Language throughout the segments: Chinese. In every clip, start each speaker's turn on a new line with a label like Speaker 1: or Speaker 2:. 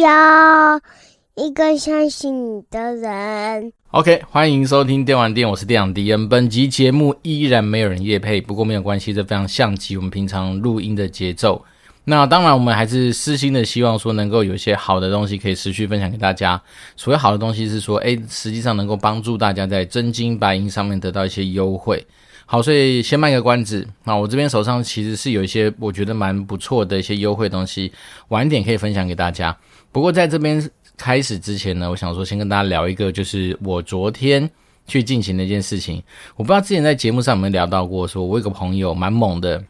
Speaker 1: 要一个相信你的人。
Speaker 2: OK，欢迎收听电玩店，我是电养迪恩。本集节目依然没有人夜配，不过没有关系，这非常像极我们平常录音的节奏。那当然，我们还是私心的希望说，能够有一些好的东西可以持续分享给大家。所谓好的东西是说，诶，实际上能够帮助大家在真金白银上面得到一些优惠。好，所以先卖个关子。那我这边手上其实是有一些我觉得蛮不错的一些优惠东西，晚点可以分享给大家。不过在这边。开始之前呢，我想说先跟大家聊一个，就是我昨天去进行的一件事情。我不知道之前在节目上有没有聊到过，说我有个朋友蛮猛的，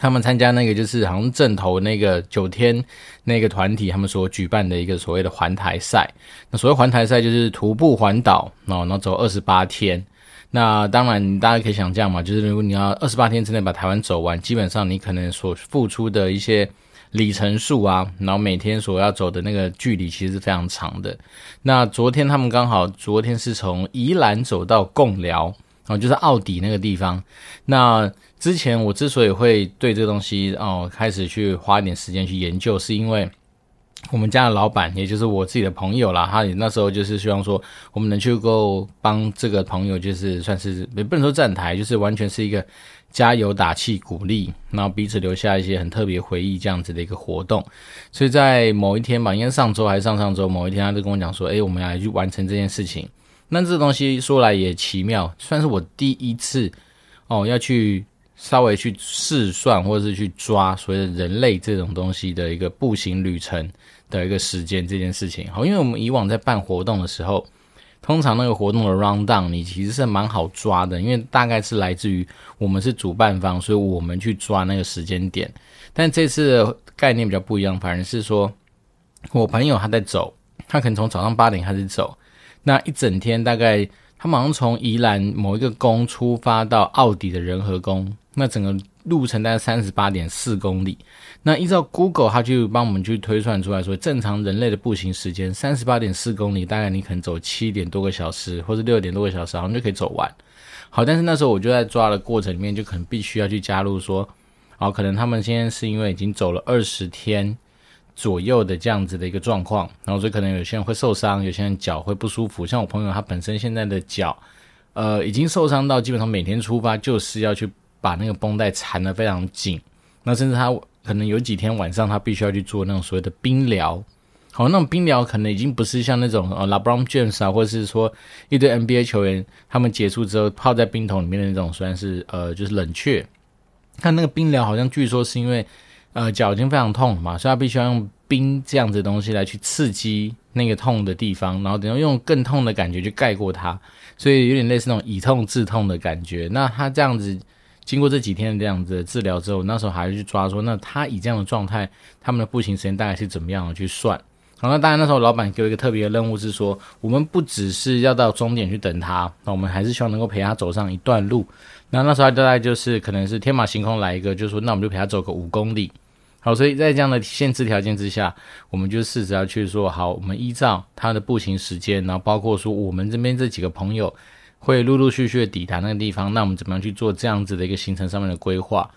Speaker 2: 他们参加那个就是好像正头那个九天那个团体他们所举办的一个所谓的环台赛。那所谓环台赛就是徒步环岛，然后走二十八天。那当然大家可以想象嘛，就是如果你要二十八天之内把台湾走完，基本上你可能所付出的一些。里程数啊，然后每天所要走的那个距离其实是非常长的。那昨天他们刚好，昨天是从宜兰走到贡寮，哦，就是奥底那个地方。那之前我之所以会对这个东西哦开始去花一点时间去研究，是因为我们家的老板，也就是我自己的朋友啦，他也那时候就是希望说，我们能去够帮这个朋友，就是算是也不能说站台，就是完全是一个。加油打气鼓励，然后彼此留下一些很特别回忆，这样子的一个活动。所以在某一天吧，应该上周还是上上周某一天，他就跟我讲说：“诶，我们要来去完成这件事情。”那这东西说来也奇妙，算是我第一次哦，要去稍微去试算或者是去抓所谓的人类这种东西的一个步行旅程的一个时间这件事情。好，因为我们以往在办活动的时候。通常那个活动的 round down 你其实是蛮好抓的，因为大概是来自于我们是主办方，所以我们去抓那个时间点。但这次的概念比较不一样，反而是说我朋友他在走，他可能从早上八点开始走，那一整天大概他马上从宜兰某一个宫出发到奥底的仁和宫，那整个路程大概三十八点四公里。那依照 Google，它就帮我们去推算出来说，正常人类的步行时间三十八点四公里，大概你可能走七点多个小时，或者六点多个小时，好像就可以走完。好，但是那时候我就在抓的过程里面，就可能必须要去加入说，哦，可能他们现在是因为已经走了二十天左右的这样子的一个状况，然后所以可能有些人会受伤，有些人脚会不舒服。像我朋友他本身现在的脚，呃，已经受伤到基本上每天出发就是要去把那个绷带缠得非常紧，那甚至他。可能有几天晚上，他必须要去做那种所谓的冰疗。好，那种冰疗可能已经不是像那种呃，LeBron James 啊，或者是说一堆 NBA 球员他们结束之后泡在冰桶里面的那种，虽然是呃，就是冷却。但那个冰疗好像据说是因为呃脚已经非常痛了嘛，所以他必须要用冰这样子的东西来去刺激那个痛的地方，然后等于用更痛的感觉去盖过它，所以有点类似那种以痛治痛的感觉。那他这样子。经过这几天的这样子的治疗之后，那时候还是去抓说，那他以这样的状态，他们的步行时间大概是怎么样的去算？好，那当然那时候老板给我一个特别的任务是说，我们不只是要到终点去等他，那我们还是希望能够陪他走上一段路。那那时候大概就是可能是天马行空来一个，就是说那我们就陪他走个五公里。好，所以在这样的限制条件之下，我们就试着要去说，好，我们依照他的步行时间，然后包括说我们这边这几个朋友。会陆陆续续的抵达那个地方，那我们怎么样去做这样子的一个行程上面的规划？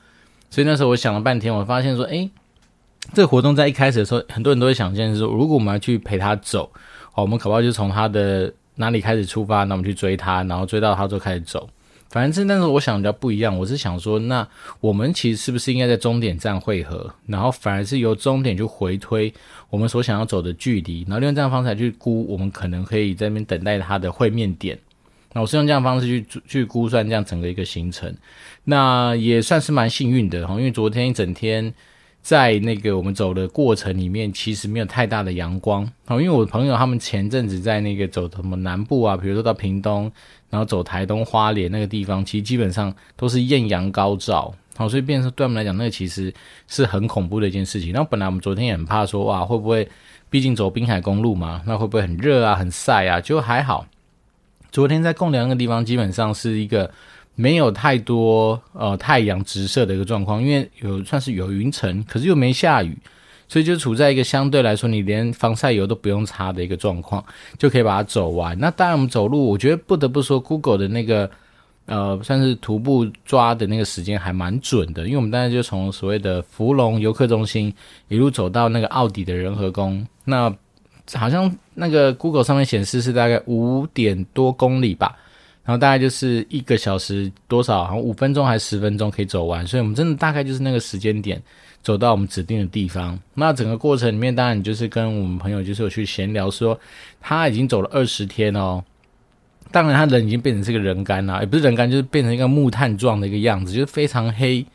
Speaker 2: 所以那时候我想了半天，我发现说，诶，这个活动在一开始的时候，很多人都会想象是说，如果我们要去陪他走，哦，我们可不可以就从他的哪里开始出发，那我们去追他，然后追到他之后开始走。反正是那时候我想比较不一样，我是想说，那我们其实是不是应该在终点站汇合，然后反而是由终点去回推我们所想要走的距离，然后利用这样方式来去估，我们可能可以在那边等待他的会面点。那我是用这样方式去去估算这样整个一个行程，那也算是蛮幸运的哈，因为昨天一整天在那个我们走的过程里面，其实没有太大的阳光，好，因为我朋友他们前阵子在那个走什么南部啊，比如说到屏东，然后走台东花莲那个地方，其实基本上都是艳阳高照，好，所以变成对我们来讲，那个其实是很恐怖的一件事情。那本来我们昨天也很怕说，哇，会不会，毕竟走滨海公路嘛，那会不会很热啊，很晒啊？就还好。昨天在贡寮那个地方，基本上是一个没有太多呃太阳直射的一个状况，因为有算是有云层，可是又没下雨，所以就处在一个相对来说你连防晒油都不用擦的一个状况，就可以把它走完。那当然我们走路，我觉得不得不说，Google 的那个呃，算是徒步抓的那个时间还蛮准的，因为我们当时就从所谓的福隆游客中心一路走到那个奥迪的仁和宫，那好像那个 Google 上面显示是大概五点多公里吧，然后大概就是一个小时多少，好像五分钟还是十分钟可以走完，所以我们真的大概就是那个时间点走到我们指定的地方。那整个过程里面，当然你就是跟我们朋友就是有去闲聊说，他已经走了二十天哦。当然，他人已经变成这个人干了，也不是人干，就是变成一个木炭状的一个样子，就是非常黑。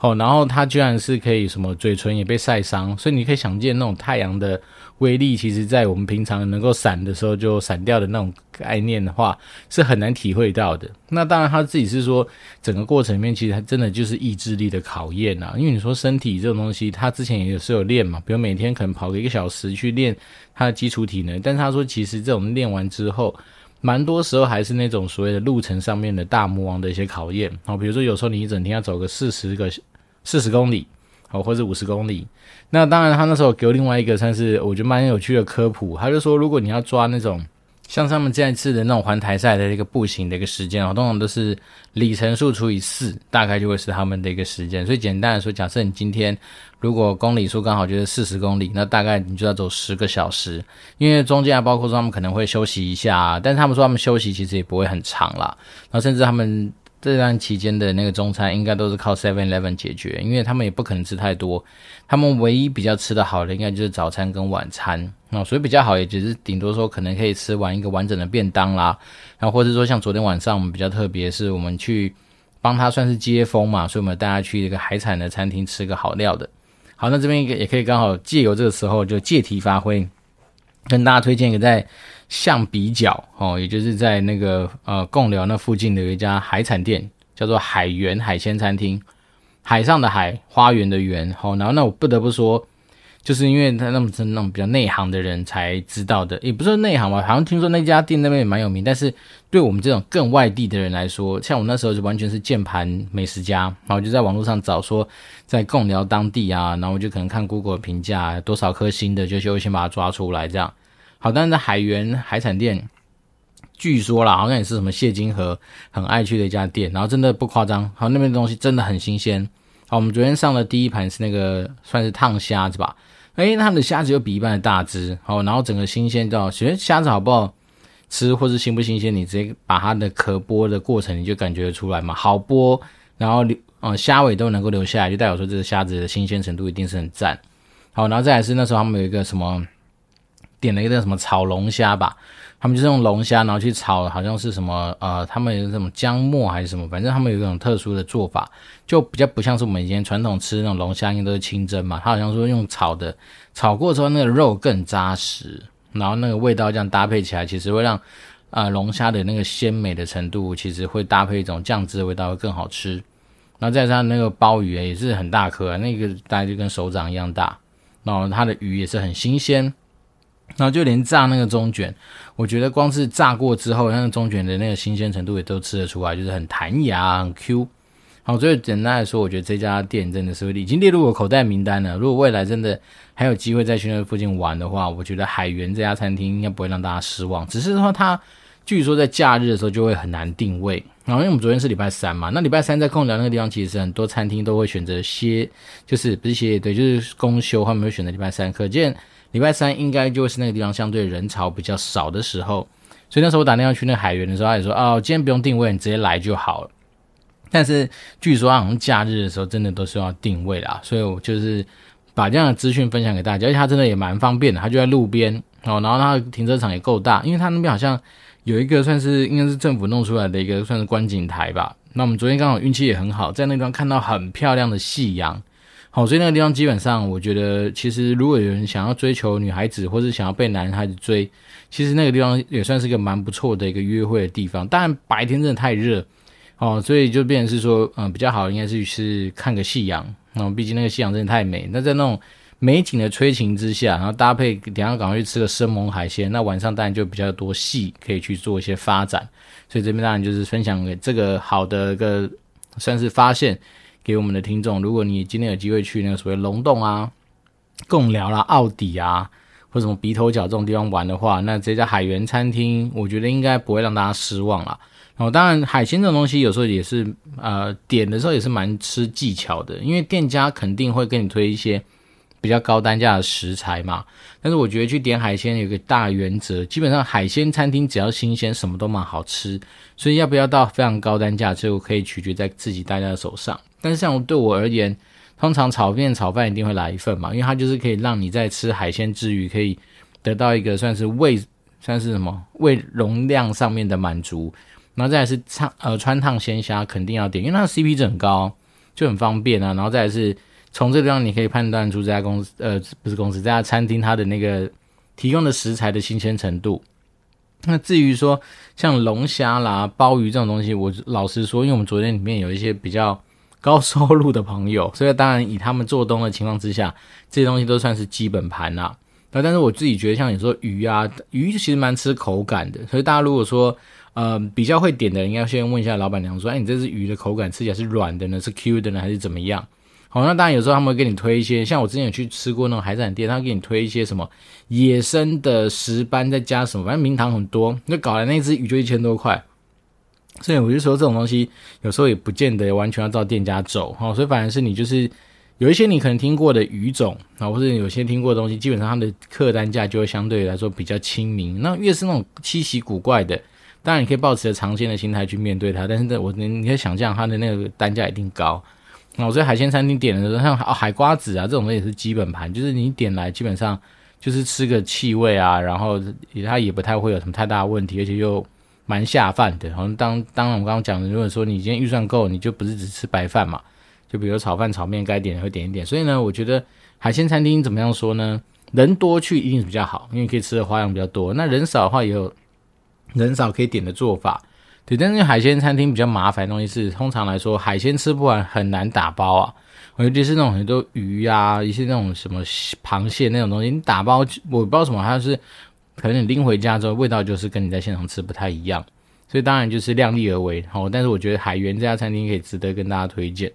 Speaker 2: 哦，然后他居然是可以什么嘴唇也被晒伤，所以你可以想见那种太阳的威力，其实在我们平常能够闪的时候就闪掉的那种概念的话，是很难体会到的。那当然他自己是说，整个过程里面其实他真的就是意志力的考验啊，因为你说身体这种东西，他之前也是有练嘛，比如每天可能跑个一个小时去练他的基础体能，但是他说其实这种练完之后。蛮多时候还是那种所谓的路程上面的大魔王的一些考验哦，比如说有时候你一整天要走个四十个四十公里哦，或者五十公里。那当然他那时候给我另外一个算是我觉得蛮有趣的科普，他就说如果你要抓那种。像他们这一次的那种环台赛的一个步行的一个时间哦，通常都是里程数除以四，大概就会是他们的一个时间。所以简单来说，假设你今天如果公里数刚好就是四十公里，那大概你就要走十个小时，因为中间还包括说他们可能会休息一下，但是他们说他们休息其实也不会很长啦，然后甚至他们。这段期间的那个中餐应该都是靠 Seven Eleven 解决，因为他们也不可能吃太多。他们唯一比较吃得好的，应该就是早餐跟晚餐啊，所以比较好，也只是顶多说可能可以吃完一个完整的便当啦。然后或者说像昨天晚上我们比较特别，是我们去帮他算是接风嘛，所以我们带他去一个海产的餐厅吃个好料的。好，那这边也可以刚好借由这个时候就借题发挥，跟大家推荐一个在。象鼻角哦，也就是在那个呃贡寮那附近的一家海产店，叫做海源海鲜餐厅，海上的海，花园的园。好，然后那我不得不说，就是因为他那么是那种比较内行的人才知道的，也不是内行吧，好像听说那家店那边也蛮有名。但是对我们这种更外地的人来说，像我那时候就完全是键盘美食家，然后就在网络上找说在贡寮当地啊，然后我就可能看 Google 评价多少颗星的，就就先把它抓出来这样。好，但是海源海产店，据说啦，好像也是什么谢金河很爱去的一家店，然后真的不夸张，好，那边的东西真的很新鲜。好，我们昨天上的第一盘是那个算是烫虾子吧，诶，他们的虾子又比一般的大只，好，然后整个新鲜到，其实虾子好不好吃或是新不新鲜，你直接把它的壳剥的过程你就感觉得出来嘛，好剥，然后留，呃，虾尾都能够留下来，就代表说这个虾子的新鲜程度一定是很赞。好，然后再来是那时候他们有一个什么。点了一个什么炒龙虾吧，他们就是用龙虾，然后去炒，好像是什么呃，他们有什么姜末还是什么，反正他们有一种特殊的做法，就比较不像是我们以前传统吃那种龙虾，应该都是清蒸嘛，他好像说用炒的，炒过之后那个肉更扎实，然后那个味道这样搭配起来，其实会让呃龙虾的那个鲜美的程度，其实会搭配一种酱汁的味道会更好吃。然后再加上那个鲍鱼也是很大颗，那个大概就跟手掌一样大，然后它的鱼也是很新鲜。然后就连炸那个中卷，我觉得光是炸过之后，那个中卷的那个新鲜程度也都吃得出来，就是很弹牙、很 Q。好，所以简单来说，我觉得这家店真的是已经列入我口袋名单了。如果未来真的还有机会再去那附近玩的话，我觉得海园这家餐厅应该不会让大家失望。只是的话它据说在假日的时候就会很难定位。然后因为我们昨天是礼拜三嘛，那礼拜三在贡寮那个地方，其实很多餐厅都会选择歇，就是不是歇，对，就是公休，他们会选择礼拜三，可见。礼拜三应该就是那个地方相对人潮比较少的时候，所以那时候我打电话去那海园的时候，他也说哦，今天不用定位，你直接来就好了。但是据说好像假日的时候真的都是要定位啦，所以我就是把这样的资讯分享给大家，而且它真的也蛮方便的，它就在路边哦，然后它的停车场也够大，因为它那边好像有一个算是应该是政府弄出来的一个算是观景台吧。那我们昨天刚好运气也很好，在那地方看到很漂亮的夕阳。好，所以那个地方基本上，我觉得其实如果有人想要追求女孩子，或是想要被男孩子追，其实那个地方也算是一个蛮不错的一个约会的地方。当然白天真的太热，哦，所以就变成是说，嗯，比较好应该是去看个夕阳。嗯，毕竟那个夕阳真的太美。那在那种美景的催情之下，然后搭配等下赶快去吃个生猛海鲜，那晚上当然就比较多戏可以去做一些发展。所以这边当然就是分享给这个好的一个算是发现。给我们的听众，如果你今天有机会去那个所谓龙洞啊、贡寮啦、奥底啊，或什么鼻头角这种地方玩的话，那这家海源餐厅，我觉得应该不会让大家失望啦。哦，当然海鲜这种东西有时候也是呃点的时候也是蛮吃技巧的，因为店家肯定会跟你推一些比较高单价的食材嘛。但是我觉得去点海鲜有一个大原则，基本上海鲜餐厅只要新鲜，什么都蛮好吃。所以要不要到非常高单价，就可以取决在自己大家的手上。但是像对我而言，通常炒面、炒饭一定会来一份嘛，因为它就是可以让你在吃海鲜之余，可以得到一个算是胃，算是什么胃容量上面的满足。然后再来是烫呃川烫鲜虾，肯定要点，因为它的 CP 值很高，就很方便啊。然后再来是从这个地方你可以判断出这家公司呃不是公司这家餐厅它的那个提供的食材的新鲜程度。那至于说像龙虾啦、鲍鱼这种东西，我老实说，因为我们昨天里面有一些比较高收入的朋友，所以当然以他们做东的情况之下，这些东西都算是基本盘啦。那但是我自己觉得，像你说鱼啊，鱼其实蛮吃口感的，所以大家如果说呃比较会点的，应该先问一下老板娘说，哎，你这只鱼的口感吃起来是软的呢，是 Q 的呢，还是怎么样？好，那当然有时候他们会给你推一些，像我之前有去吃过那种海产店，他给你推一些什么野生的石斑，再加什么，反正名堂很多，那搞来那只鱼就一千多块。所以我就说这种东西有时候也不见得完全要照店家走，哈，所以反而是你就是有一些你可能听过的鱼种啊，或者有些听过的东西，基本上它的客单价就会相对来说比较亲民。那越是那种稀奇古怪的，当然你可以抱持着尝鲜的心态去面对它，但是我你你可以想象它的那个单价一定高。那我在海鲜餐厅点的时候，像哦海瓜子啊这种东西也是基本盘，就是你点来基本上就是吃个气味啊，然后它也不太会有什么太大问题，而且又蛮下饭的。好像当当然我刚刚讲的，如果说你今天预算够，你就不是只吃白饭嘛，就比如炒饭、炒面该点会点一点。所以呢，我觉得海鲜餐厅怎么样说呢？人多去一定是比较好，因为可以吃的花样比较多。那人少的话，也有人少可以点的做法。对，但是海鲜餐厅比较麻烦的东西是，通常来说海鲜吃不完很难打包啊，尤其是那种很多鱼啊，一些那种什么螃蟹那种东西，你打包我不知道什么，它是可能你拎回家之后味道就是跟你在现场吃不太一样，所以当然就是量力而为。好，但是我觉得海源这家餐厅可以值得跟大家推荐。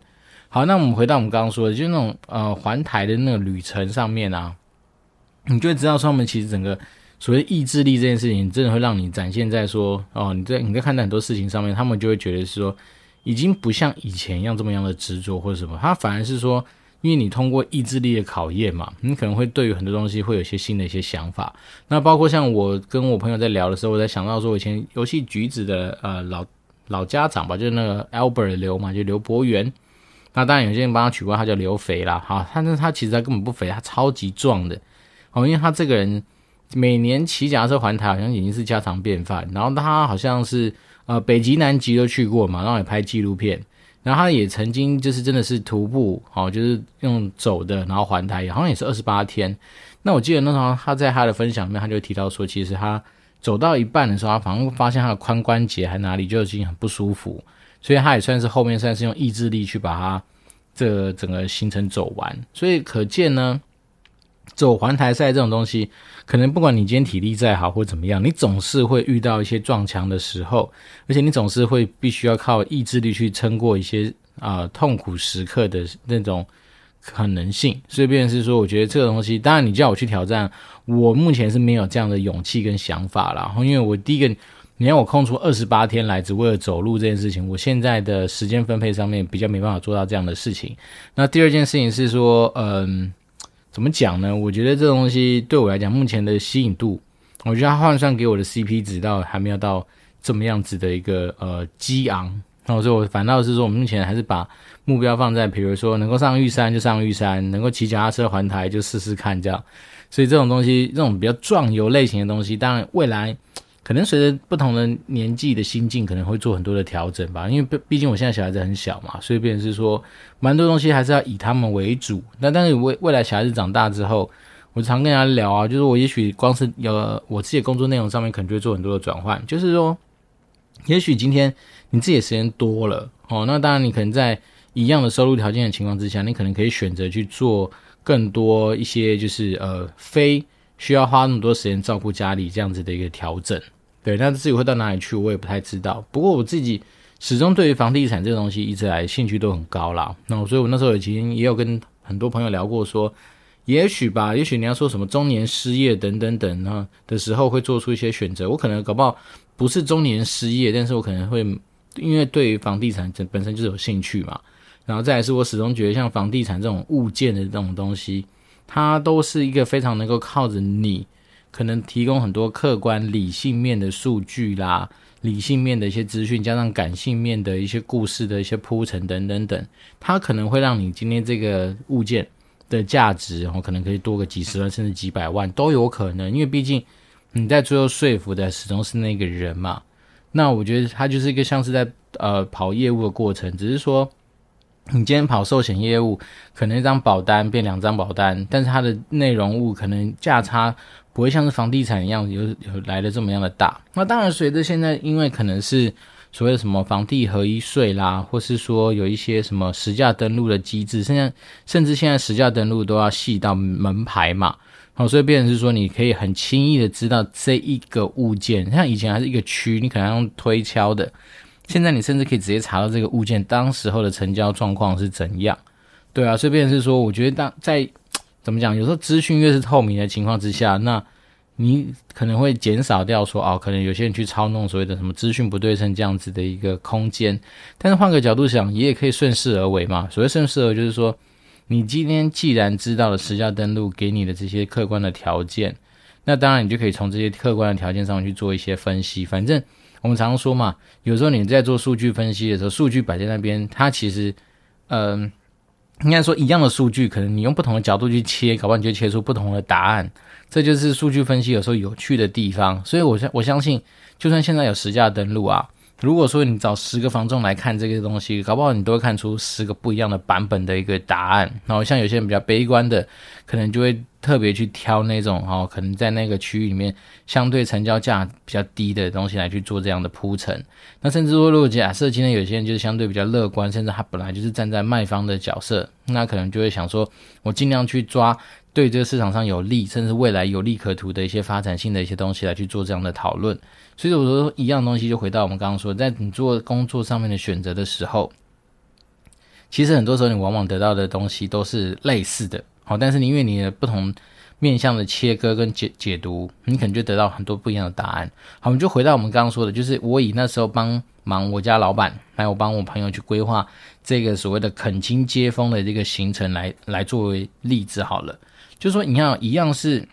Speaker 2: 好，那我们回到我们刚刚说的，就是那种呃环台的那个旅程上面啊，你就会知道说我们其实整个。所谓意志力这件事情，真的会让你展现在说哦，你在你在看待很多事情上面，他们就会觉得是说，已经不像以前一样这么样的执着或者什么，他反而是说，因为你通过意志力的考验嘛，你可能会对于很多东西会有一些新的一些想法。那包括像我跟我朋友在聊的时候，我在想到说，我以前游戏橘子的呃老老家长吧，就是那个 Albert 刘嘛，就刘伯元。那当然有些人帮他取过，他叫刘肥啦，哈，但是他其实他根本不肥，他超级壮的，哦，因为他这个人。每年骑脚踏车环台好像已经是家常便饭，然后他好像是呃北极南极都去过嘛，然后也拍纪录片，然后他也曾经就是真的是徒步哦，就是用走的，然后环台好像也是二十八天。那我记得那时候他在他的分享里面，他就提到说，其实他走到一半的时候，他反而发现他的髋关节还哪里就已经很不舒服，所以他也算是后面算是用意志力去把他这整个行程走完，所以可见呢。走环台赛这种东西，可能不管你今天体力再好或怎么样，你总是会遇到一些撞墙的时候，而且你总是会必须要靠意志力去撑过一些啊、痛苦时刻的那种可能性。所以，便是说，我觉得这个东西，当然你叫我去挑战，我目前是没有这样的勇气跟想法啦。因为我第一个，你让我空出二十八天来只为了走路这件事情，我现在的时间分配上面比较没办法做到这样的事情。那第二件事情是说，嗯。怎么讲呢？我觉得这东西对我来讲，目前的吸引度，我觉得它换算给我的 CP 值到还没有到这么样子的一个呃激昂。那所以我反倒是说，我们目前还是把目标放在，比如说能够上玉山就上玉山，能够骑脚踏车环台就试试看这样。所以这种东西，这种比较壮游类型的东西，当然未来。可能随着不同的年纪的心境，可能会做很多的调整吧。因为毕毕竟我现在小孩子很小嘛，所以变是说，蛮多东西还是要以他们为主。那但是未未来小孩子长大之后，我常跟人家聊啊，就是我也许光是有我自己的工作内容上面，可能就会做很多的转换。就是说，也许今天你自己的时间多了哦，那当然你可能在一样的收入条件的情况之下，你可能可以选择去做更多一些，就是呃非需要花那么多时间照顾家里这样子的一个调整。对，那至于会到哪里去，我也不太知道。不过我自己始终对于房地产这个东西一直来兴趣都很高啦。那所以我那时候已经也有跟很多朋友聊过说，也许吧，也许你要说什么中年失业等等等啊的时候会做出一些选择，我可能搞不好不是中年失业，但是我可能会因为对于房地产这本身就是有兴趣嘛，然后再来是我始终觉得像房地产这种物件的这种东西，它都是一个非常能够靠着你可能提供很多客观理性面的数据啦，理性面的一些资讯，加上感性面的一些故事的一些铺陈等等等，它可能会让你今天这个物件。的价值，然后可能可以多个几十万甚至几百万都有可能，因为毕竟你在最后说服的始终是那个人嘛。那我觉得它就是一个像是在呃跑业务的过程，只是说你今天跑寿险业务，可能一张保单变两张保单，但是它的内容物可能价差不会像是房地产一样有有来的这么样的大。那当然，随着现在因为可能是。所谓的什么房地合一税啦，或是说有一些什么实价登录的机制，现在甚至现在实价登录都要细到门牌嘛，好，所以变成是说你可以很轻易的知道这一个物件，像以前还是一个区，你可能用推敲的，现在你甚至可以直接查到这个物件当时候的成交状况是怎样，对啊，所以变成是说，我觉得当在怎么讲，有时候资讯越是透明的情况之下，那。你可能会减少掉说哦，可能有些人去操弄所谓的什么资讯不对称这样子的一个空间，但是换个角度想，也也可以顺势而为嘛。所谓顺势而为，就是说，你今天既然知道了实价登录给你的这些客观的条件，那当然你就可以从这些客观的条件上去做一些分析。反正我们常常说嘛，有时候你在做数据分析的时候，数据摆在那边，它其实，嗯、应该说，一样的数据，可能你用不同的角度去切，搞不好你就切出不同的答案。这就是数据分析有时候有趣的地方。所以我相我相信，就算现在有实价登录啊，如果说你找十个房仲来看这个东西，搞不好你都会看出十个不一样的版本的一个答案。然后像有些人比较悲观的，可能就会特别去挑那种 哦，可能在那个区域里面相对成交价比较低的东西来去做这样的铺陈。那甚至说，如果假设今天有些人就是相对比较乐观，甚至他本来就是站在卖方的角色，那可能就会想说，我尽量去抓对这个市场上有利，甚至未来有利可图的一些发展性的一些东西来去做这样的讨论。所以我说，一样东西就回到我们刚刚说，在你做工作上面的选择的时候，其实很多时候你往往得到的东西都是类似的。好，但是你因为你的不同面向的切割跟解解读，你可能就得到很多不一样的答案。好，我们就回到我们刚刚说的，就是我以那时候帮忙我家老板，还有帮我朋友去规划这个所谓的垦丁接风的这个行程来来作为例子好了。就是说，你要一样是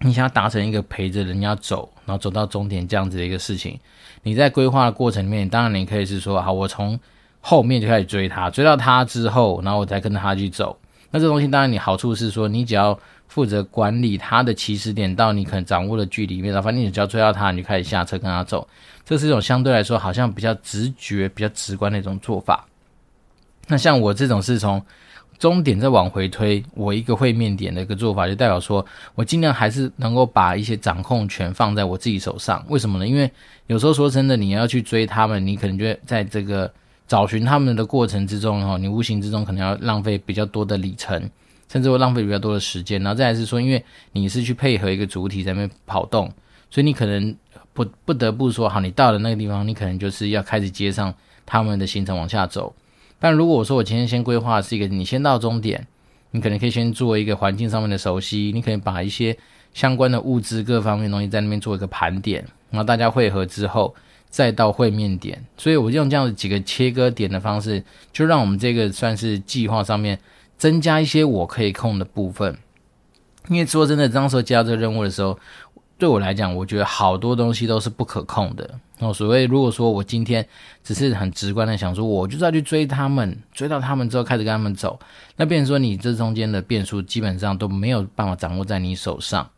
Speaker 2: 你想要达成一个陪着人家走，然后走到终点这样子的一个事情，你在规划的过程里面，当然你可以是说，好，我从后面就开始追他，追到他之后，然后我再跟着他去走。那这东西当然，你好处是说，你只要负责管理他的起始点到你可能掌握的距离面，然后反正你只要追到他，你就开始下车跟他走。这是一种相对来说好像比较直觉、比较直观的一种做法。那像我这种是从终点再往回推，我一个会面点的一个做法，就代表说我尽量还是能够把一些掌控权放在我自己手上。为什么呢？因为有时候说真的，你要去追他们，你可能就在这个。找寻他们的过程之中，哈，你无形之中可能要浪费比较多的里程，甚至会浪费比较多的时间。然后再来是说，因为你是去配合一个主体在那边跑动，所以你可能不不得不说，好，你到了那个地方，你可能就是要开始接上他们的行程往下走。但如果我说我今天先规划是一个，你先到终点，你可能可以先做一个环境上面的熟悉，你可以把一些相关的物资各方面东西在那边做一个盘点，然后大家汇合之后。再到会面点，所以我就用这样的几个切割点的方式，就让我们这个算是计划上面增加一些我可以控的部分。因为说真的，当时接到这个任务的时候，对我来讲，我觉得好多东西都是不可控的。哦，所谓如果说我今天只是很直观的想说，我就是要去追他们，追到他们之后开始跟他们走，那变成说你这中间的变数基本上都没有办法掌握在你手上。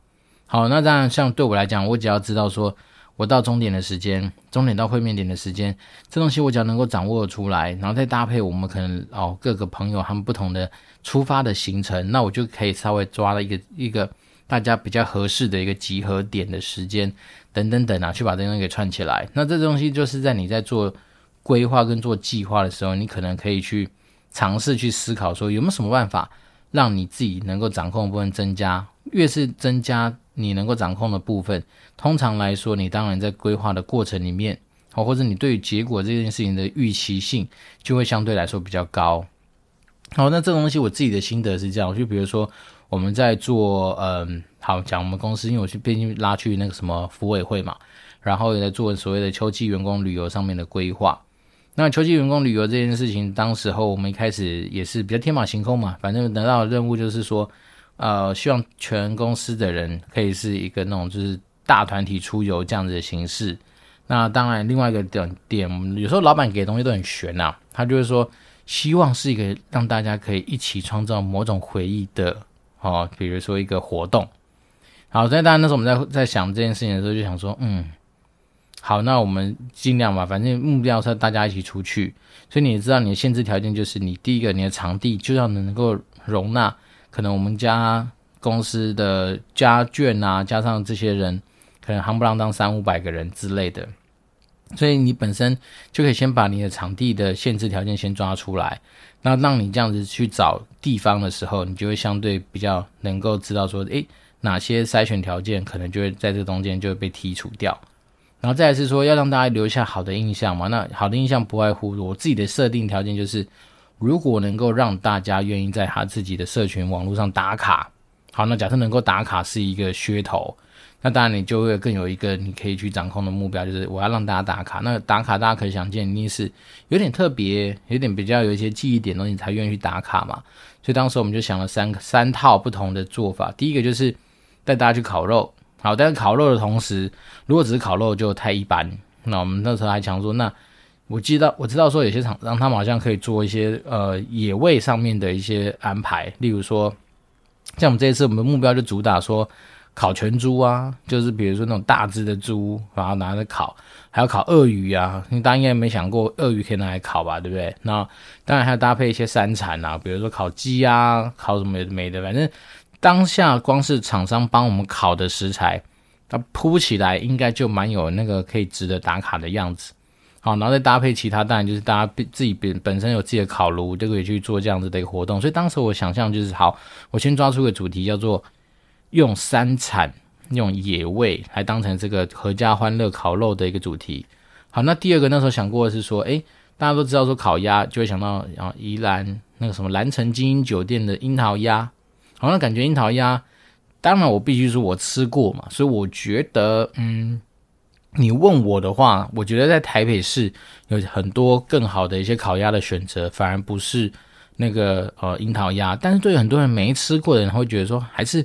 Speaker 2: 好，那当然像对我来讲，我只要知道说。我到终点的时间，终点到会面点的时间，这东西我只要能够掌握出来，然后再搭配我们可能哦各个朋友他们不同的出发的行程，那我就可以稍微抓了一个一个大家比较合适的一个集合点的时间等等等啊，去把这东西给串起来。那这东西就是在你在做规划跟做计划的时候，你可能可以去尝试去思考说有没有什么办法让你自己能够掌控的部分增加，越是增加。你能够掌控的部分，通常来说，你当然在规划的过程里面，好，或者你对于结果这件事情的预期性，就会相对来说比较高。好，那这个东西我自己的心得是这样，就比如说我们在做，嗯，好讲我们公司，因为我去毕竟拉去那个什么福委会嘛，然后也在做所谓的秋季员工旅游上面的规划。那秋季员工旅游这件事情，当时候我们一开始也是比较天马行空嘛，反正得到的任务就是说，呃，希望全公司的人可以是一个那种就是大团体出游这样子的形式。那当然，另外一个点点，有时候老板给的东西都很玄呐、他就是说希望是一个让大家可以一起创造某种回忆的哦，比如说一个活动。好，所以当然那时候我们在在想这件事情的时候，就想说，嗯。好，那我们尽量吧，反正目标是大家一起出去，所以你知道你的限制条件就是，你第一个你的场地就要能够容纳可能我们家公司的家眷啊，加上这些人，可能夯不啷当三五百个人之类的，所以你本身就可以先把你的场地的限制条件先抓出来，那让你这样子去找地方的时候，你就会相对比较能够知道说，诶，哪些筛选条件可能就会在这中间就会被剔除掉。然后再来是说要让大家留下好的印象嘛，那好的印象不外乎我自己的设定条件就是，如果能够让大家愿意在他自己的社群网络上打卡，好，那假设能够打卡是一个噱头，那当然你就会更有一个你可以去掌控的目标，就是我要让大家打卡。那打卡大家可以想见，一定是有点特别，有点比较有一些记忆点东西才愿意去打卡嘛。所以当时我们就想了三三套不同的做法，第一个就是带大家去烤肉。好，但是烤肉的同时，如果只是烤肉就太一般。那我们那时候还想说，那我知道我知道说有些厂商他们好像可以做一些呃野味上面的一些安排，例如说，像我们这一次我们的目标就主打说烤全猪啊，就是比如说那种大只的猪，然后拿着烤，还有烤鳄鱼啊，因为大家应该没想过鳄鱼可以拿来烤吧，对不对？那当然还要搭配一些山产啊，比如说烤鸡啊，烤什么没的，反正。当下光是厂商帮我们烤的食材，它铺起来应该就蛮有那个可以值得打卡的样子。好，然后再搭配其他，当然就是大家自己本本身有自己的烤炉，就可以去做这样子的一个活动。所以当时我想象就是，好，我先抓出个主题，叫做用山产、用野味来当成这个阖家欢乐烤肉的一个主题。好，那第二个那时候想过的是说，诶，大家都知道说烤鸭，就会想到啊宜兰那个什么兰城精英酒店的樱桃鸭。好像感觉樱桃鸭，当然我必须说我吃过嘛，所以我觉得，嗯，你问我的话，我觉得在台北市有很多更好的一些烤鸭的选择，反而不是那个呃樱桃鸭。但是对很多人没吃过的人，会觉得说，还是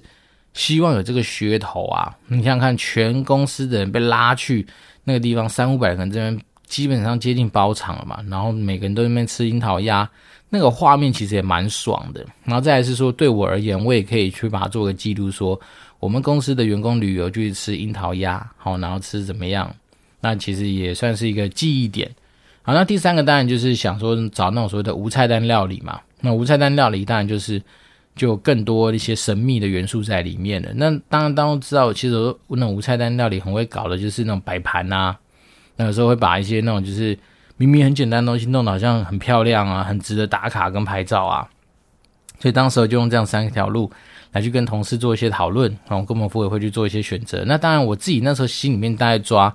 Speaker 2: 希望有这个噱头啊。你想想看，全公司的人被拉去那个地方，三五百人这边基本上接近包场了嘛，然后每个人都在那边吃樱桃鸭。那个画面其实也蛮爽的，然后再来是说，对我而言，我也可以去把它做个记录，说我们公司的员工旅游就去吃樱桃鸭，好，然后吃怎么样？那其实也算是一个记忆点。好，那第三个当然就是想说找那种所谓的无菜单料理嘛。那无菜单料理当然就是就更多一些神秘的元素在里面了。那当然，当然知道，其实那种无菜单料理很会搞的就是那种摆盘啊，那有时候会把一些那种就是。明明很简单的东西，弄得好像很漂亮啊，很值得打卡跟拍照啊。所以当时就用这样三条路来去跟同事做一些讨论，然后跟我们福委会去做一些选择。那当然我自己那时候心里面大概抓，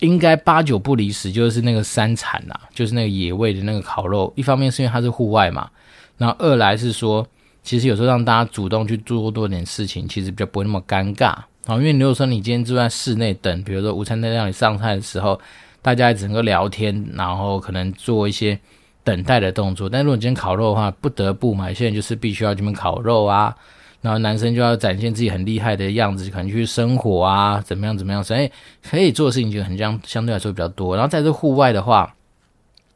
Speaker 2: 应该八九不离十，就是那个山产啊，就是那个野味的那个烤肉。一方面是因为它是户外嘛，然后二来是说，其实有时候让大家主动去做多点事情，其实比较不会那么尴尬然后。因为如果说你今天住在室内等，比如说午餐在让你上菜的时候。大家整个聊天，然后可能做一些等待的动作。但如果你今天烤肉的话，不得不嘛，现在就是必须要这边烤肉啊。然后男生就要展现自己很厉害的样子，可能去生火啊，怎么样怎么样，所以可以做的事情就很相相对来说比较多。然后在这户外的话，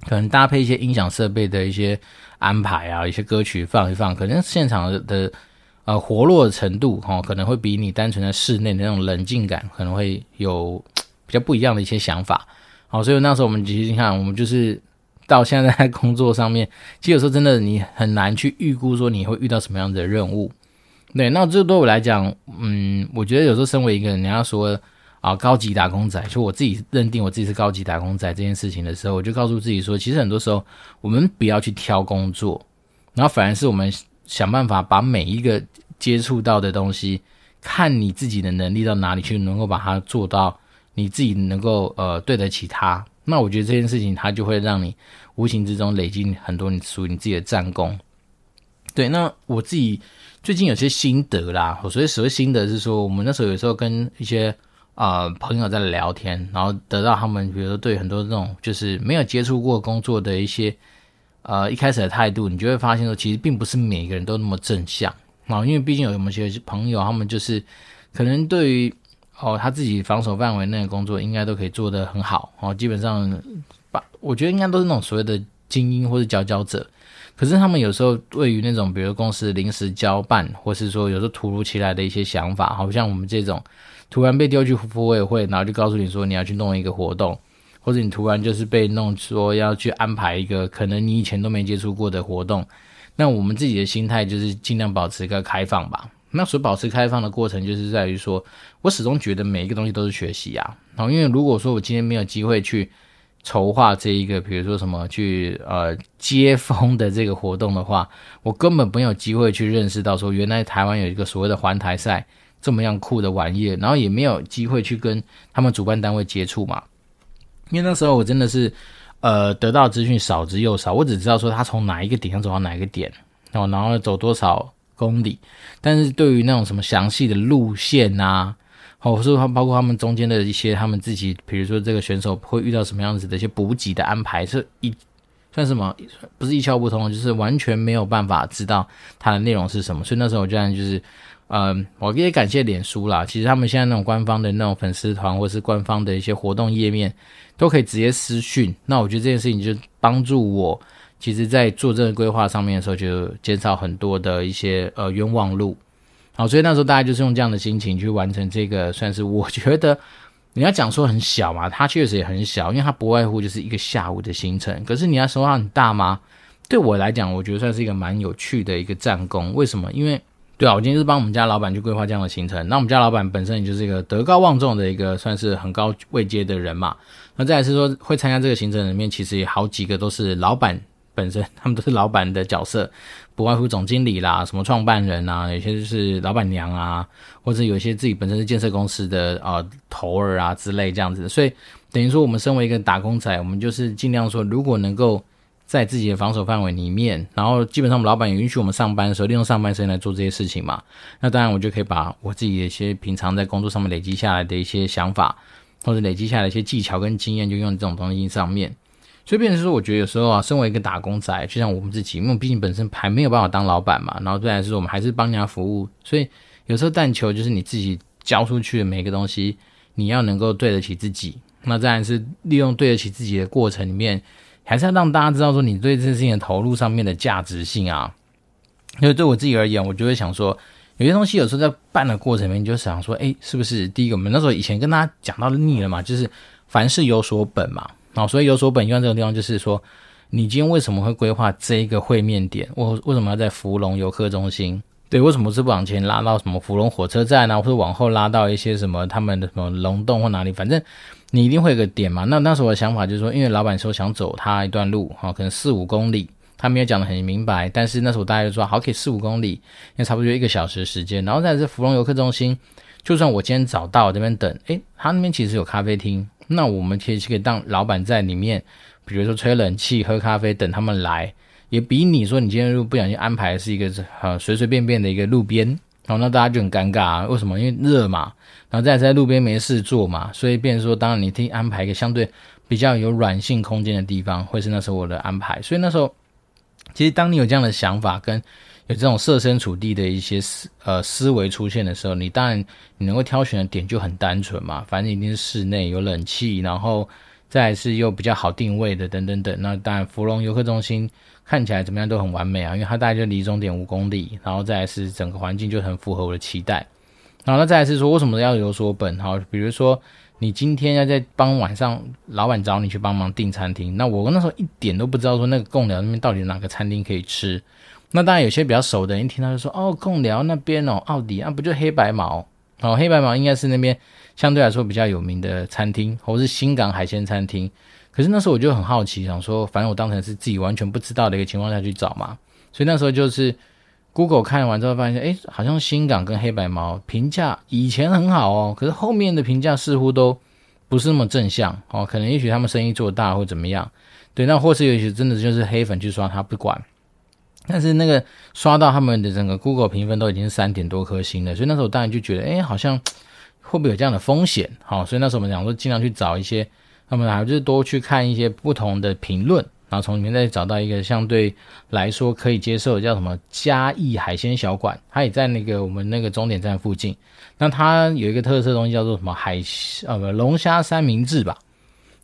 Speaker 2: 可能搭配一些音响设备的一些安排啊，一些歌曲放一放，可能现场的呃活络程度哈、哦，可能会比你单纯在室内的那种冷静感，可能会有比较不一样的一些想法。好，所以那时候我们其实你看，我们就是到现在在工作上面，其实有时候真的你很难去预估说你会遇到什么样的任务。对，那这对我来讲，嗯，我觉得有时候身为一个人，你要说啊高级打工仔，就我自己认定我自己是高级打工仔这件事情的时候，我就告诉自己说，其实很多时候我们不要去挑工作，然后反而是我们想办法把每一个接触到的东西，看你自己的能力到哪里去，能够把它做到。你自己能够呃对得起他，那我觉得这件事情它就会让你无形之中累积很多你属于你自己的战功。对，那我自己最近有些心得啦，我所以所谓心得是说，我们那时候有时候跟一些啊、朋友在聊天，然后得到他们比如说对很多这种就是没有接触过工作的一些呃一开始的态度，你就会发现说，其实并不是每个人都那么正向啊，因为毕竟有某些朋友，他们就是可能对于哦他自己防守范围内的工作，应该都可以做得很好哦，基本上把我觉得应该都是那种所谓的。精英或是佼佼者，可是他们有时候对于那种，比如公司临时交办，或是说有时候突如其来的一些想法，好像我们这种突然被丢去福委会，然后就告诉你说你要去弄一个活动，或者你突然就是被弄说要去安排一个可能你以前都没接触过的活动，那我们自己的心态就是尽量保持一个开放吧。那所保持开放的过程，就是在于说我始终觉得每一个东西都是学习啊。然后因为如果说我今天没有机会去。筹划这一个，比如说什么去呃接风的这个活动的话，我根本没有机会去认识到说，原来台湾有一个所谓的环台赛这么样酷的玩意，然后也没有机会去跟他们主办单位接触嘛。因为那时候我真的是呃得到资讯少之又少，我只知道说他从哪一个点要走到哪一个点，然后然后走多少公里，但是对于那种什么详细的路线啊。哦，是包括他们中间的一些，他们自己，比如说这个选手会遇到什么样子的一些补给的安排，是一算什么？不是一窍不通，就是完全没有办法知道它的内容是什么。所以那时候我居然就是，嗯，我也感谢脸书啦。其实他们现在那种官方的那种粉丝团，或是官方的一些活动页面，都可以直接私讯。那我觉得这件事情就帮助我，其实在做这个规划上面的时候，就减少很多的一些呃冤枉路。好，所以那时候大家就是用这样的心情去完成这个，算是我觉得你要讲说很小嘛，它确实也很小，因为它不外乎就是一个下午的行程。可是你要说它很大吗？对我来讲，我觉得算是一个蛮有趣的一个战功。为什么？因为对啊，我今天是帮我们家老板去规划这样的行程。那我们家老板本身也就是一个德高望重的一个算是很高位阶的人嘛。那再来是说会参加这个行程里面，其实也好几个都是老板本身，他们都是老板的角色。不外乎总经理啦，什么创办人啊，有些就是老板娘啊，或者有些自己本身是建设公司的啊、头儿啊之类这样子。所以等于说，我们身为一个打工仔，我们就是尽量说，如果能够在自己的防守范围里面，然后基本上我们老板也允许我们上班的时候，利用上班时间来做这些事情嘛。那当然，我就可以把我自己的一些平常在工作上面累积下来的一些想法，或者累积下来的一些技巧跟经验，就用这种东西上面。所以变成说，我觉得有时候啊，身为一个打工仔，就像我们自己，因为我毕竟本身还没有办法当老板嘛，然后再来是我们还是帮人家服务，所以有时候但求就是你自己交出去的每个东西，你要能够对得起自己。那再来是利用对得起自己的过程里面，还是要让大家知道说你对这件事情的投入上面的价值性啊。因为对我自己而言，我就会想说，有些东西有时候在办的过程里面，就想说，诶，是不是第一个？我们那时候以前跟大家讲到腻了嘛，就是凡事有所本嘛。好，所以有所本愿这个地方，就是说，你今天为什么会规划这一个会面点？为为什么要在芙蓉游客中心？对，为什么是不往前拉到什么芙蓉火车站啊，或者往后拉到一些什么他们的什么龙洞或哪里？反正你一定会有个点嘛。那那时候我的想法就是说，因为老板说想走他一段路，哈，可能四五公里，他没有讲得很明白，但是那时候大家就说，好，可以四五公里，因为差不多一个小时时间。然后在这芙蓉游客中心，就算我今天早到这边等，诶，他那边其实有咖啡厅。那我们其实可以当老板在里面，比如说吹冷气、喝咖啡，等他们来，也比你说你今天如果不小心安排是一个呃随随便便的一个路边，然后那大家就很尴尬啊。为什么？因为热嘛，然后再在路边没事做嘛，所以变说，当然你可以安排一个相对比较有软性空间的地方，会是那时候我的安排。所以那时候，其实当你有这样的想法跟。有这种设身处地的一些思呃思维出现的时候，你当然你能够挑选的点就很单纯嘛，反正一定是室内有冷气，然后再是又比较好定位的等等等。那当然，芙蓉游客中心看起来怎么样都很完美啊，因为它大概就离终点五公里，然后再来是整个环境就很符合我的期待。然后那再来是说，为什么要有所本？好，比如说你今天要在帮晚上老板找你去帮忙订餐厅，那我那时候一点都不知道说那个贡寮那边到底哪个餐厅可以吃。那当然，有些比较熟的人一听到就说：“哦，共寮那边哦，奥迪啊，不就黑白毛哦？黑白毛应该是那边相对来说比较有名的餐厅，或是新港海鲜餐厅。可是那时候我就很好奇，想说，反正我当成是自己完全不知道的一个情况下去找嘛。所以那时候就是 Google 看完之后发现，诶，好像新港跟黑白毛评价以前很好哦，可是后面的评价似乎都不是那么正向哦。可能也许他们生意做大或怎么样，对，那或是也许真的就是黑粉去刷他不管。但是那个刷到他们的整个 Google 评分都已经三点多颗星了，所以那时候当然就觉得，哎，好像 会不会有这样的风险？好，所以那时候我们讲说尽量去找一些，那么还就是多去看一些不同的评论，然后从里面再找到一个相对来说可以接受，叫什么嘉义海鲜小馆，它也在那个我们那个终点站附近。那它有一个特色东西叫做什么海呃龙虾三明治吧？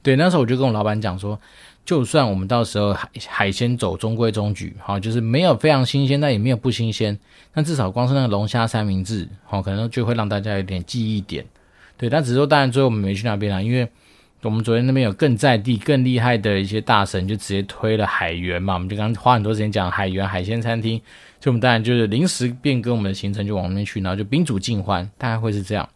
Speaker 2: 对，那时候我就跟我老板讲说。就算我们到时候海海鲜走中规中矩，好，就是没有非常新鲜，但也没有不新鲜，那至少光是那个龙虾三明治，好，可能就会让大家有点记忆点。对，但只是说，当然最后我们没去那边啦，因为我们昨天那边有更在地、更厉害的一些大神，就直接推了海源嘛，我们就刚花很多时间讲海源海鲜餐厅，所以我们当然就是临时变更我们的行程，就往那边去，然后就宾主尽欢，大概会是这样。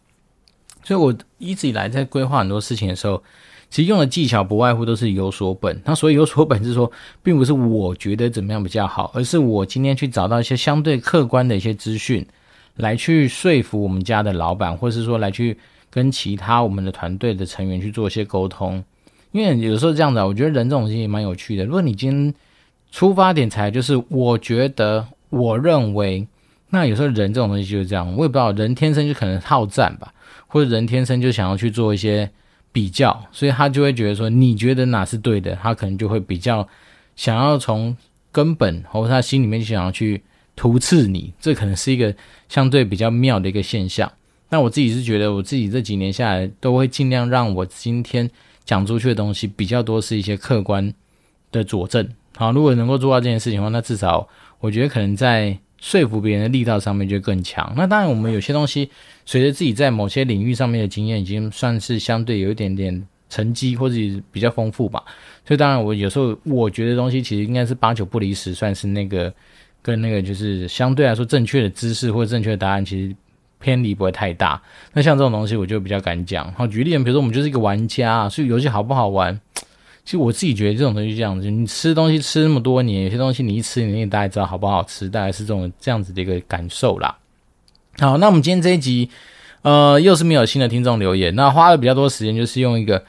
Speaker 2: 所以我一直以来在规划很多事情的时候。其实用的技巧不外乎都是有所本，那所以有所本是说，并不是我觉得怎么样比较好，而是我今天去找到一些相对客观的一些资讯，来去说服我们家的老板，或是说来去跟其他我们的团队的成员去做一些沟通。因为有时候这样子啊，我觉得人这种东西蛮有趣的。如果你今天出发点才就是我觉得、我认为，那有时候人这种东西就是这样，我也不知道，人天生就可能好战吧，或者人天生就想要去做一些。比较，所以他就会觉得说，你觉得哪是对的，他可能就会比较想要从根本，或者他心里面想要去突刺你，这可能是一个相对比较妙的一个现象。那我自己是觉得，我自己这几年下来，都会尽量让我今天讲出去的东西比较多是一些客观的佐证。好，如果能够做到这件事情的话，那至少我觉得可能在。说服别人的力道上面就更强。那当然，我们有些东西随着自己在某些领域上面的经验，已经算是相对有一点点成绩或者比较丰富吧。所以当然，我有时候我觉得东西其实应该是八九不离十，算是那个跟那个就是相对来说正确的知识或正确的答案，其实偏离不会太大。那像这种东西，我就比较敢讲。好，举例，比如说我们就是一个玩家，所以游戏好不好玩？其实我自己觉得这种东西是这样子，你吃东西吃那么多年，有些东西你一吃，你也大概知道好不好吃，大概是这种这样子的一个感受啦。好，那我们今天这一集，呃，又是没有新的听众留言，那花了比较多时间，就是用一个，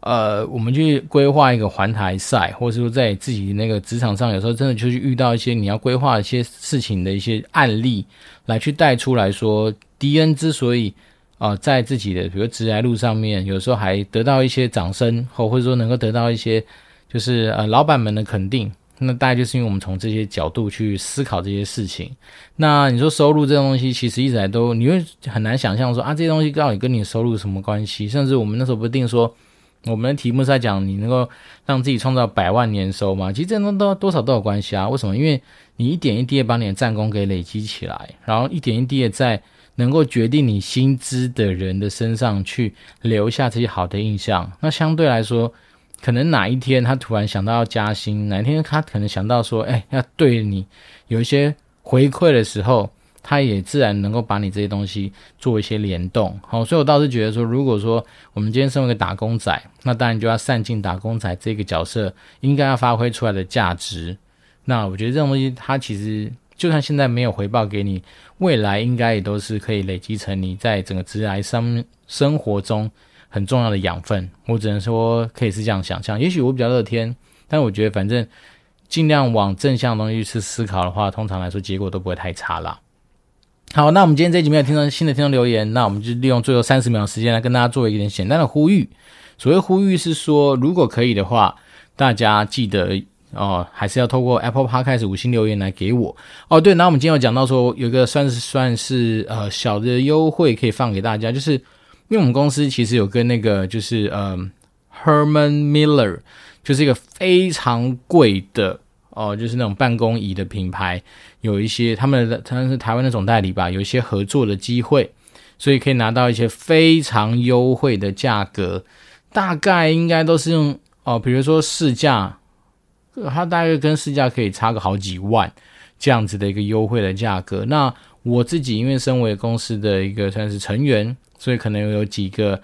Speaker 2: 呃，我们去规划一个环台赛，或者说在自己那个职场上，有时候真的就是遇到一些你要规划一些事情的一些案例，来去带出来说，D N 之所以。啊、在自己的比如职涯路上面，有时候还得到一些掌声，或或者说能够得到一些，就是呃老板们的肯定。那大概就是因为我们从这些角度去思考这些事情。那你说收入这种东西，其实一直来都你会很难想象说啊，这些东西到底跟你收入什么关系？甚至我们那时候不定说，我们的题目是在讲你能够让自己创造百万年收嘛？其实这都都多少都有关系啊。为什么？因为你一点一滴的把你的战功给累积起来，然后一点一滴的在。能够决定你薪资的人的身上去留下这些好的印象，那相对来说，可能哪一天他突然想到要加薪，哪一天他可能想到说，哎，要对你有一些回馈的时候，他也自然能够把你这些东西做一些联动。好，所以我倒是觉得说，如果说我们今天身为一个打工仔，那当然就要善尽打工仔这个角色应该要发挥出来的价值。那我觉得这种东西，它其实。就算现在没有回报给你，未来应该也都是可以累积成你在整个职涯生生活中很重要的养分。我只能说可以是这样想象。也许我比较乐天，但我觉得反正尽量往正向的东西去思考的话，通常来说结果都不会太差啦。好，那我们今天这集没有听到新的听众留言，那我们就利用最后三十秒的时间来跟大家做一点简单的呼吁。所谓呼吁是说，如果可以的话，大家记得。哦，还是要透过 Apple Podcast 五星留言来给我哦。对，然后我们今天有讲到说，有一个算是算是呃小的优惠可以放给大家，就是因为我们公司其实有跟那个就是呃 Herman Miller，就是一个非常贵的哦，就是那种办公椅的品牌，有一些他们的他们是台湾的总代理吧，有一些合作的机会，所以可以拿到一些非常优惠的价格，大概应该都是用哦，比如说市价。它大约跟市价可以差个好几万，这样子的一个优惠的价格。那我自己因为身为公司的一个算是成员，所以可能有几个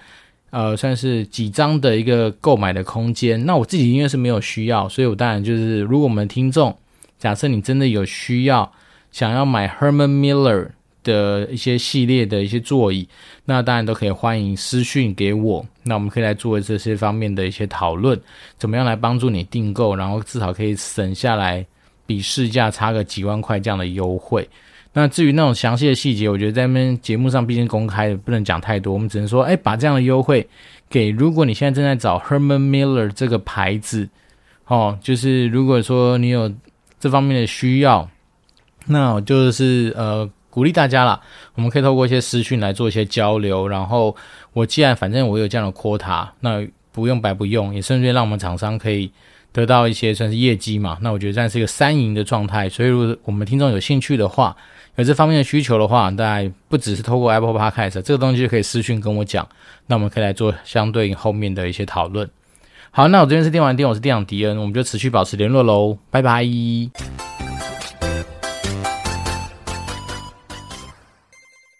Speaker 2: 呃算是几张的一个购买的空间。那我自己因为是没有需要，所以我当然就是如果我们听众假设你真的有需要想要买 Herman Miller。的一些系列的一些座椅，那当然都可以欢迎私讯给我，那我们可以来做这些方面的一些讨论，怎么样来帮助你订购，然后至少可以省下来比市价差个几万块这样的优惠。那至于那种详细的细节，我觉得在那边节目上毕竟公开的，不能讲太多。我们只能说，哎，把这样的优惠给如果你现在正在找 Herman Miller 这个牌子，哦，就是如果说你有这方面的需要，那就是呃鼓励大家啦，我们可以透过一些私讯来做一些交流。然后我既然反正我有这样的 quota，那不用白不用，也顺便让我们厂商可以得到一些算是业绩嘛。那我觉得这样是一个三赢的状态。所以如果我们听众有兴趣的话，有这方面的需求的话，大家不只是透过 Apple Podcast 这个东西就可以私讯跟我讲，那我们可以来做相对应后面的一些讨论。好，那我这边是电玩店，我是店长迪恩，我们就持续保持联络喽，拜拜。